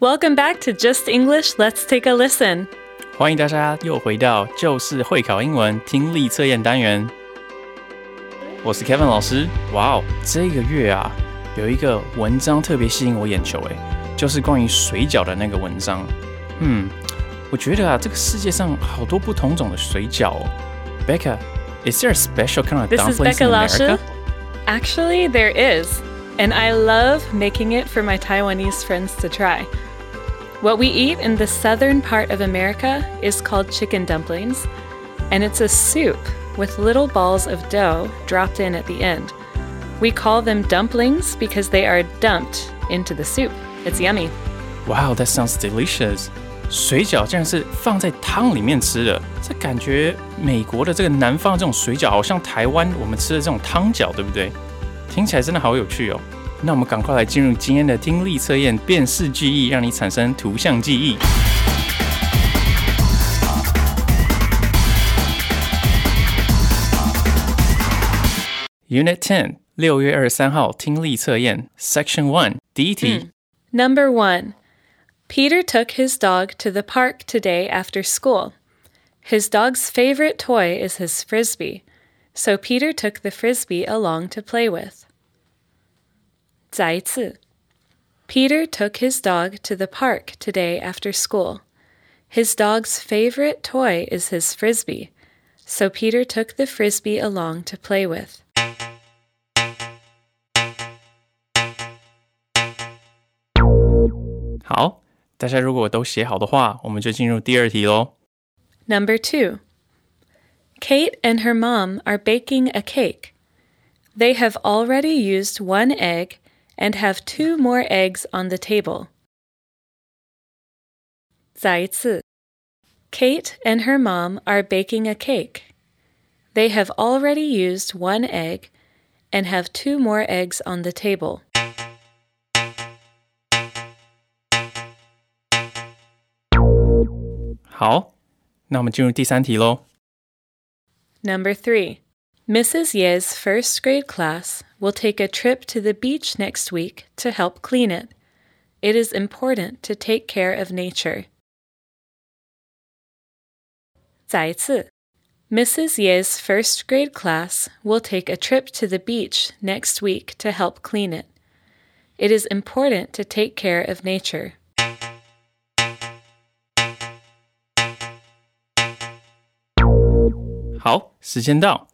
Welcome back to Just English. Let's take a listen. 欢迎大家又回到就是会考英文听力测验单元。我是 Kevin 老师。哇哦，这个月啊，有一个文章特别吸引我眼球，诶，就是关于水饺的那个文章。嗯，我觉得啊，这个世界上好多不同种的水饺。Becca, is there a special kind of dumplings in America? Actually, there is. And I love making it for my Taiwanese friends to try. What we eat in the southern part of America is called chicken dumplings, and it's a soup with little balls of dough dropped in at the end. We call them dumplings because they are dumped into the soup. It's yummy. Wow, that sounds delicious. 水饺竟然是放在汤里面吃的，这感觉美国的这个南方这种水饺，好像台湾我们吃的这种汤饺，对不对？听起来真的好有趣哦。 那我们赶快来进入今天的听力测验，辨识记忆，让你产生图像记忆。Unit Ten，六月二十三号听力测验，Section One，第一题。Number one, Peter took his dog to the park today after school. His dog's favorite toy is his frisbee, so Peter took the frisbee along to play with. Zaizi. Peter took his dog to the park today after school. His dog's favorite toy is his frisbee, so Peter took the frisbee along to play with. Number two, Kate and her mom are baking a cake. They have already used one egg and have two more eggs on the table. 再一次. Kate and her mom are baking a cake. They have already used one egg and have two more eggs on the table. 好，那我们进入第三题喽。Number three. Mrs. Ye's first grade class will take a trip to the beach next week to help clean it. It is important to take care of nature. 再一次. Mrs. Ye's first grade class will take a trip to the beach next week to help clean it. It is important to take care of nature. 好，时间到。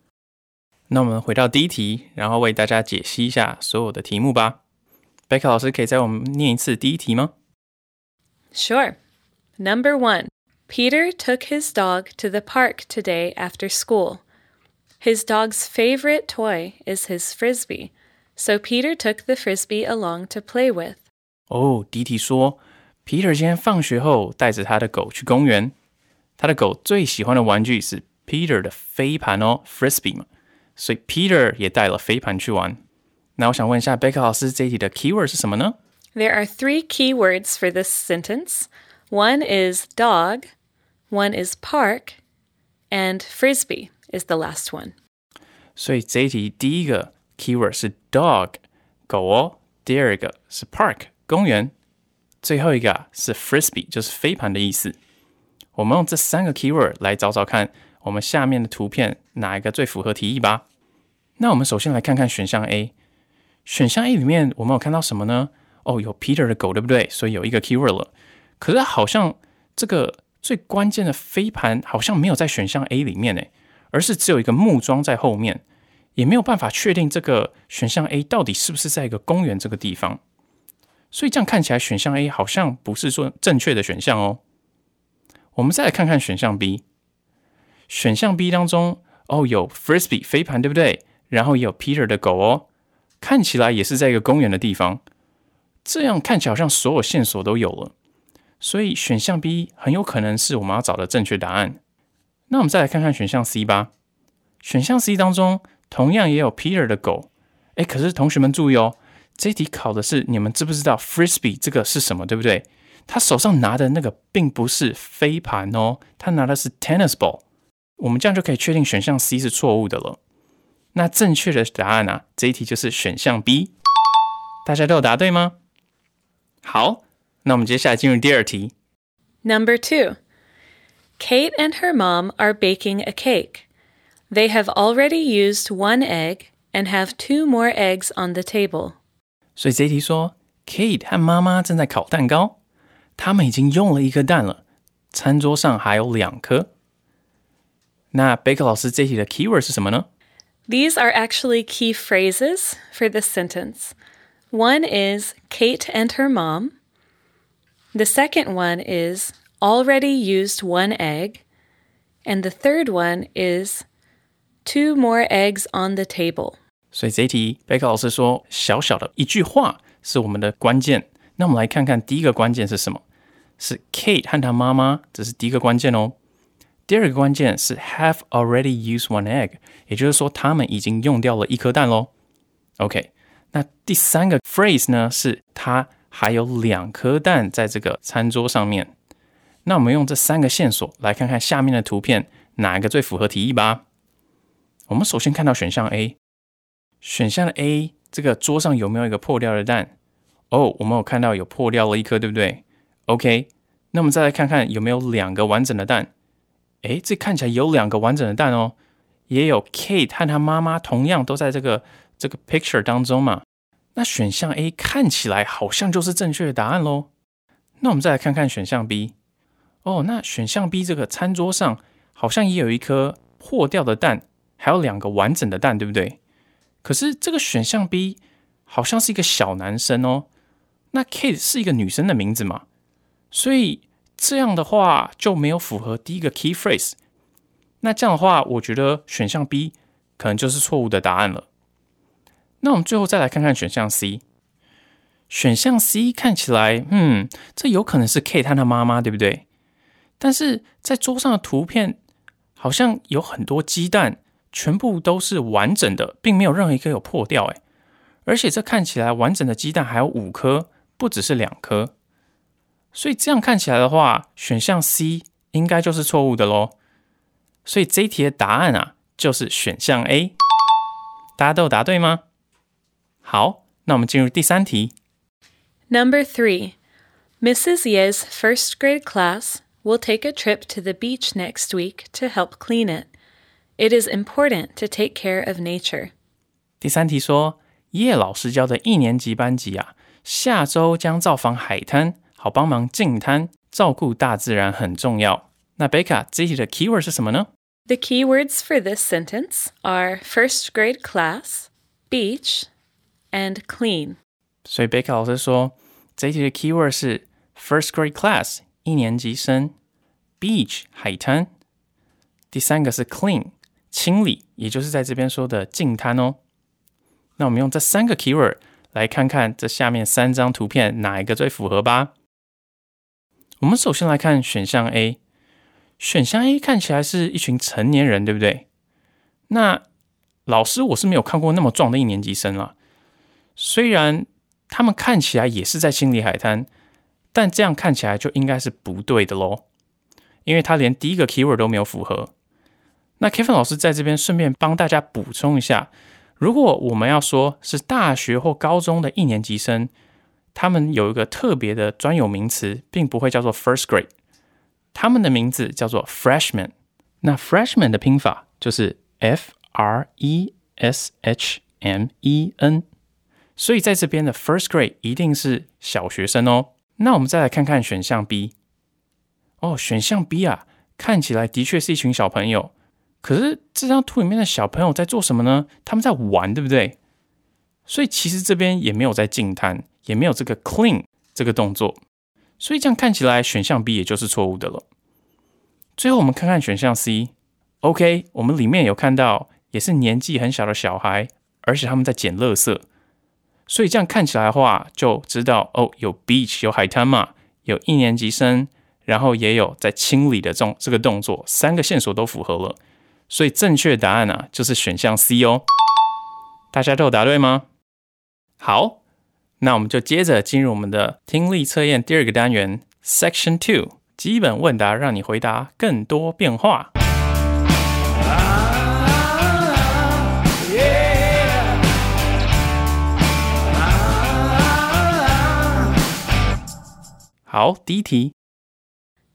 那我们回到第一题，然后为大家解析一下所有的题目吧。贝克老师可以在我们念一次第一题吗？Sure. Number one. Peter took his dog to the park today after school. His dog's favorite toy is his frisbee, so Peter took the frisbee along to play with. 哦，第一题说，Peter 今天放学后带着他的狗去公园，他的狗最喜欢的玩具是 Peter 的飞盘哦，frisbee 嘛。 所以 Peter 也带了飞盘去玩。那我想问一下贝克老师，这一题的 keyword 是什么呢？There are three keywords for this sentence. One is dog, one is park, and frisbee is the last one. 所以这一题第一个 keyword 是 dog 狗哦，第二个是 park 公园，最后一个是 frisbee 就是飞盘的意思。我们用这三个 keyword 来找找看 我们下面的图片哪一个最符合题意吧？那我们首先来看看选项 A。选项 A 里面我们有看到什么呢？哦，有 Peter 的狗，对不对？所以有一个 keyword 了。可是好像这个最关键的飞盘好像没有在选项 A 里面诶，而是只有一个木桩在后面，也没有办法确定这个选项 A 到底是不是在一个公园这个地方。所以这样看起来选项 A 好像不是说正确的选项哦。我们再来看看选项 B。选项 B 当中，哦，有 frisbee 飞盘，对不对？然后也有 Peter 的狗哦，看起来也是在一个公园的地方。这样看起来好像所有线索都有了，所以选项 B 很有可能是我们要找的正确答案。那我们再来看看选项 C 吧。选项 C 当中同样也有 Peter 的狗，哎，可是同学们注意哦，这题考的是你们知不知道 Frisbee 这个是什么，对不对？他手上拿的那个并不是飞盘哦，他拿的是 tennis ball。我们这样就可以确定选项 C 是错误的了。那正确的答案呢？这一题就是选项 B。大家都有答对吗？好，那我们接下来进入第二题。Number two. Kate and her mom are baking a cake. They have already used one egg and have two more eggs on the table. 所以这一题说，Kate 和妈妈正在烤蛋糕，他们已经用了一颗蛋了，餐桌上还有两颗。那贝克老师这一题的 keyword 是什么呢？These are actually key phrases for this sentence. One is Kate and her mom. The second one is already used one egg. And the third one is two more eggs on the table. 所以这一题，贝克老师说，小小的一句话是我们的关键。那我们来看看第一个关键是什么？是 Kate 和她妈妈，这是第一个关键哦。 第二个关键是 have already used one egg，也就是说他们已经用掉了一颗蛋喽。OK，那第三个 phrase 呢是它还有两颗蛋在这个餐桌上面。那我们用这三个线索来看看下面的图片哪一个最符合题意吧。我们首先看到选项 A，选项的 A 这个桌上有没有一个破掉的蛋？哦，我们有看到有破掉了一颗，对不对？OK，那我们再来看看有没有两个完整的蛋。哎，这看起来有两个完整的蛋哦，也有 Kate 和她妈妈同样都在这个这个 picture 当中嘛。那选项 A 看起来好像就是正确的答案喽。那我们再来看看选项 B。哦，那选项 B 这个餐桌上好像也有一颗破掉的蛋，还有两个完整的蛋，对不对？可是这个选项 B 好像是一个小男生哦。那 Kate 是一个女生的名字嘛？所以。这样的话就没有符合第一个 key phrase。那这样的话，我觉得选项 B 可能就是错误的答案了。那我们最后再来看看选项 C。选项 C 看起来，嗯，这有可能是 K 他的妈妈，对不对？但是在桌上的图片好像有很多鸡蛋，全部都是完整的，并没有任何一颗有破掉。哎，而且这看起来完整的鸡蛋还有五颗，不只是两颗。所以这样看起来的话，选项 C 应该就是错误的喽。所以这一题的答案啊，就是选项 A。大家都有答对吗？好，那我们进入第三题。Number three, Mrs. Ye's first grade class will take a trip to the beach next week to help clean it. It is important to take care of nature. 第三题说，叶老师教的一年级班级啊，下周将造访海滩。 好帮忙净滩，照顾大自然很重要。那贝卡这题的 keyword 是什么呢？The keywords for this sentence are first grade class, beach, and clean. 所以贝卡老师说，这题的 keyword 是 first grade class 一年级生，beach 海滩，第三个是 clean 清理，也就是在这边说的净滩哦。那我们用这三个 keyword 来看看这下面三张图片哪一个最符合吧。我们首先来看选项 A，选项 A 看起来是一群成年人，对不对？那老师我是没有看过那么壮的一年级生了。虽然他们看起来也是在清理海滩，但这样看起来就应该是不对的喽，因为他连第一个 keyword 都没有符合。那 Kevin 老师在这边顺便帮大家补充一下，如果我们要说是大学或高中的一年级生。他们有一个特别的专有名词，并不会叫做 first grade，他们的名字叫做 freshman。那 freshman 的拼法就是 f r e s h m e n，所以在这边的 first grade 一定是小学生哦。那我们再来看看选项 B。哦，选项 B 啊，看起来的确是一群小朋友。可是这张图里面的小朋友在做什么呢？他们在玩，对不对？所以其实这边也没有在静滩。也没有这个 clean 这个动作，所以这样看起来选项 B 也就是错误的了。最后我们看看选项 C，OK，我们里面有看到也是年纪很小的小孩，而且他们在捡垃圾，所以这样看起来的话，就知道哦，有 beach 有海滩嘛，有一年级生，然后也有在清理的这种这个动作，三个线索都符合了。所以正确答案啊，就是选项 C 哦。大家都有答对吗？好，那我们就接着进入我们的听力测验第二个单元 Section Two，基本问答，让你回答更多变化。好，第一题。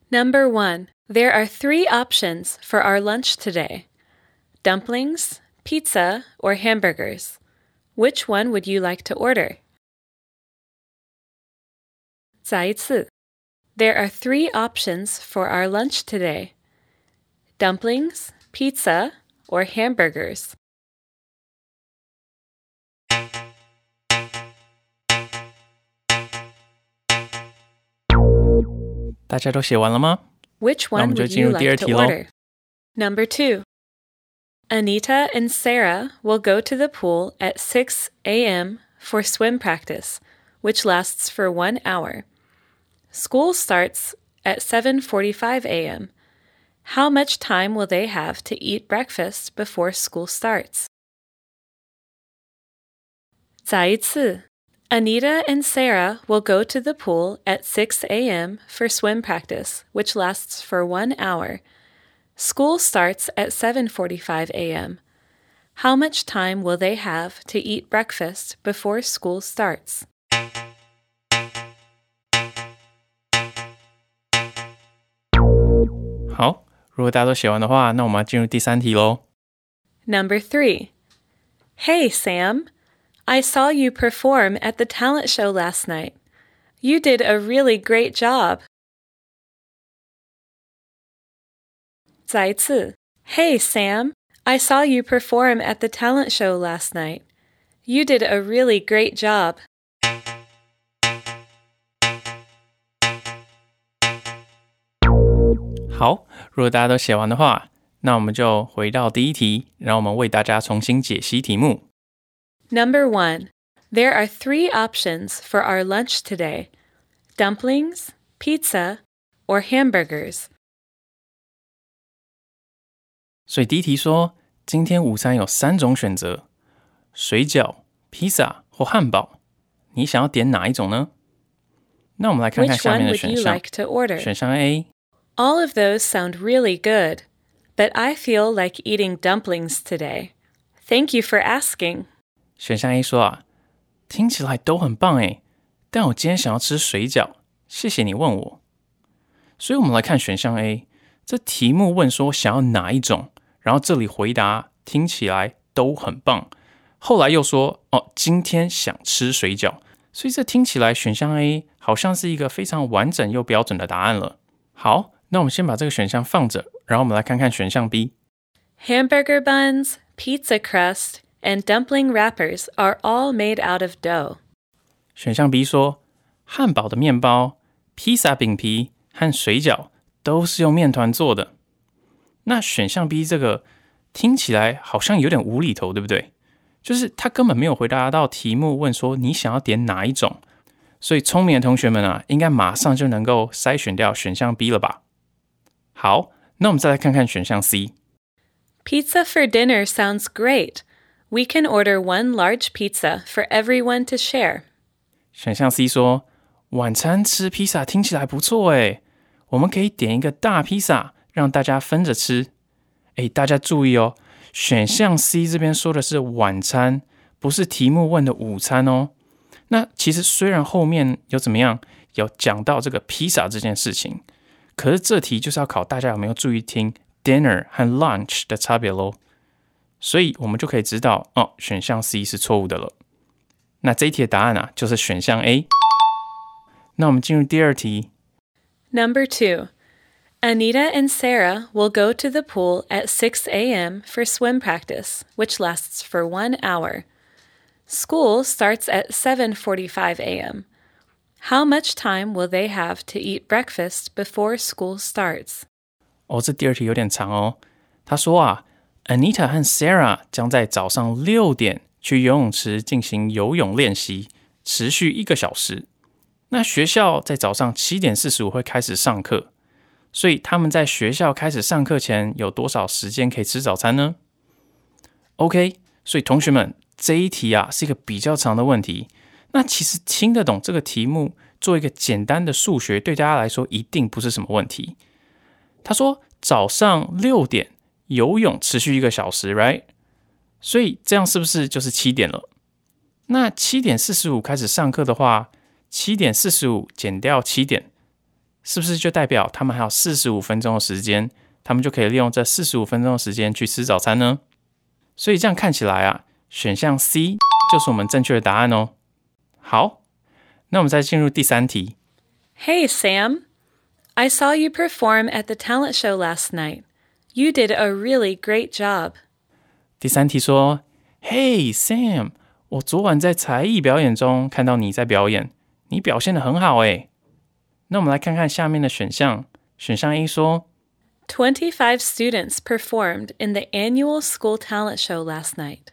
Number one, there are three options for our lunch today dumplings, pizza, or hamburgers. Which one would you like to order? Zai There are three options for our lunch today dumplings, pizza, or hamburgers. Which one would you like to order? Number two. Anita and Sarah will go to the pool at 6 a.m. for swim practice, which lasts for one hour. School starts at 7:45 a.m. How much time will they have to eat breakfast before school starts? 再一次. Anita and Sarah will go to the pool at 6 a.m. for swim practice, which lasts for one hour. School starts at 7:45 a.m. How much time will they have to eat breakfast before school starts? 如果大家都写完的话，那我们要进入第三题喽。 Number 3. Hey Sam, I saw you perform at the talent show last night. You did a really great job. 再一次. Hey Sam, I saw you perform at the talent show last night. You did a really great job. 好，如果大家都写完的话，那我们就回到第一题，让我们为大家重新解析题目。 Number 1. There are three options for our lunch today dumplings, pizza, or hamburgers. 所以第一题说，今天午餐有三种选择：水饺、披萨或汉堡。你想要点哪一种呢？那我们来看看 Which 下 one 面的 would 选 you 项。 like to order? 选项 A， All of those sound really good, but I feel like eating dumplings today. Thank you for asking. 选项 A 说啊，听起来都很棒诶，但我今天想要吃水饺，谢谢你问我。所以我们来看选项 A，这题目问说想要哪一种，然后这里回答听起来都很棒，后来又说哦，今天想吃水饺，所以这听起来选项 A 好像是一个非常完整又标准的答案了。好， 那我们先把这个选项放着，然后我们来看看选项 B。Hamburger buns, pizza crust, and dumpling wrappers are all made out of dough. 选项 B 说，汉堡的面包、披萨饼皮和水饺都是用面团做的。那选项 B 这个听起来好像有点无厘头，对不对？就是他根本没有回答到题目，问说你想要点哪一种。所以聪明的同学们啊，应该马上就能够筛选掉选项 B 了吧？好，那我们再来看看选项 C。Pizza for dinner sounds great. We can order one large pizza for everyone to share. 选项 C 说，晚餐吃披萨听起来不错诶，我们可以点一个大披萨，让大家分着吃。诶，大家注意哦，选项 C 这边说的是晚餐，不是题目问的午餐哦。那其实虽然后面有怎么样有讲到这个披萨这件事情，可是这题就是要考大家有没有注意听 dinner 和 lunch 的差别喽。所以我们就可以知道哦，选项 C 是错误的了。那这一题的答案啊，就是选项 A。那我们进入第二题。 Number 2. Anita and Sarah will go to the pool at 6 a.m. for swim practice, which lasts for 1 hour. School starts at 7:45 a.m. How much time will they have to eat breakfast before school starts? 哦，这第二题有点长哦。他说啊，Anita 和 Sarah 将在早上六点去游泳池进行游泳练习，持续一个小时。那学校在早上七点四十五会开始上课，所以他们在学校开始上课前有多少时间可以吃早餐呢？OK，所以同学们这一题啊是一个比较长的问题。那其实听得懂这个题目，做一个简单的数学，对大家来说一定不是什么问题。他说早上六点游泳持续一个小时，right？所以这样是不是就是七点了？那七点四十五开始上课的话。七点四十五减掉七点，是不是就代表他们还有四十五分钟的时间？他们就可以利用这四十五分钟的时间去吃早餐呢？所以这样看起来啊，选项 C 就是我们正确的答案哦。好，那我们再进入第三题。Hey Sam, I saw you perform at the talent show last night. You did a really great job. 第三题说：Hey Sam，我昨晚在才艺表演中看到你在表演。你表现的很好诶。那我们来看看下面的选项。选项 A 说，Twenty-five students performed in the annual school talent show last night。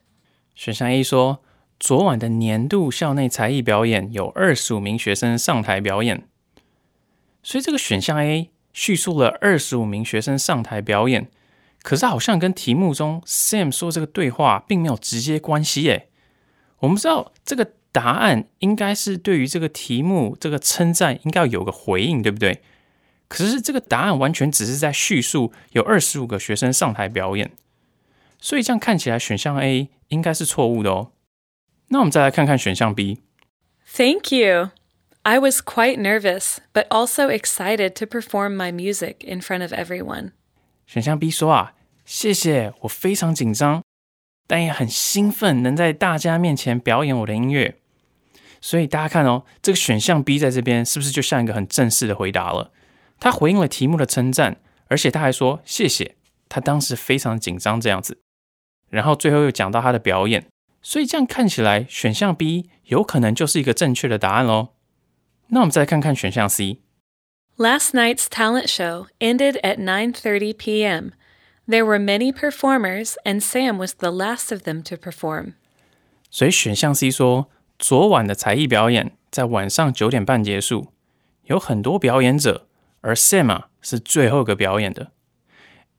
选项 A 说， 昨晚的年度校内才艺表演有二十五名学生上台表演。所以这个选项 A 叙述了二十五名学生上台表演，可是好像跟题目中 Sam 说这个对话并没有直接关系诶。我们知道这个。答案应该是对于这个题目这个称赞应该要有个回应，对不对？可是这个答案完全只是在叙述有二十五个学生上台表演，所以这样看起来选项 A 应该是错误的哦。那我们再来看看选项 B。Thank you. I was quite nervous, but also excited to perform my music in front of everyone. 选项 B 说啊，谢谢，我非常紧张，但也很兴奋，能在大家面前表演我的音乐。所以大家看哦，这个选项 B 在这边是不是就像一个很正式的回答了？他回应了题目的称赞，而且他还说谢谢。他当时非常紧张这样子，然后最后又讲到他的表演，所以这样看起来选项 B 有可能就是一个正确的答案喽。那我们再来看看选项 C。Last night's talent show ended at 9:30 p.m. There were many performers, and Sam was the last of them to perform. 所以选项 C 说。昨晚的才艺表演在晚上九点半结束，有很多表演者，而 Sam 啊是最后一个表演的。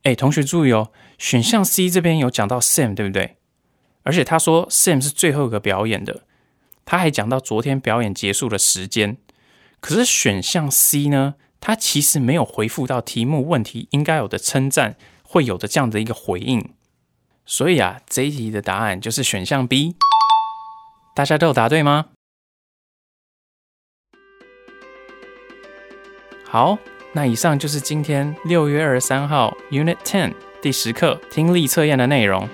哎，同学注意哦，选项 C 这边有讲到 Sam，对不对？ 而且他说 Sam 是最后一个表演的，他还讲到昨天表演结束的时间。可是选项 C 呢，他其实没有回复到题目问题应该有的称赞会有的这样的一个回应。所以啊，这一题的答案就是选项 B。大家都有答对吗？好，那以上就是今天六月二十三号 Unit Ten 第十课听力测验的内容。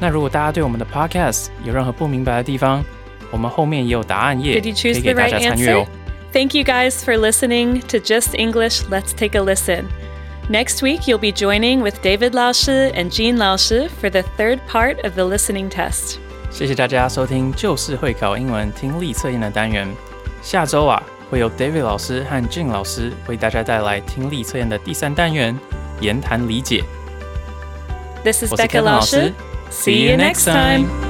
那如果大家对我们的 podcast 有任何不明白的地方，我们后面也有答案页，可以给大家参阅哦。Thank you guys for listening to Just English. Let's take a listen. Next week, you'll be joining with David Laoshi and Jean Laoshi for the third part of the listening test. 谢谢大家收听就是会考英文听力测验的单元。下周啊，会有 David 老师和 Jean 老师为大家带来听力测验的第三单元——言谈理解。This is Becca 老师。，See you next time.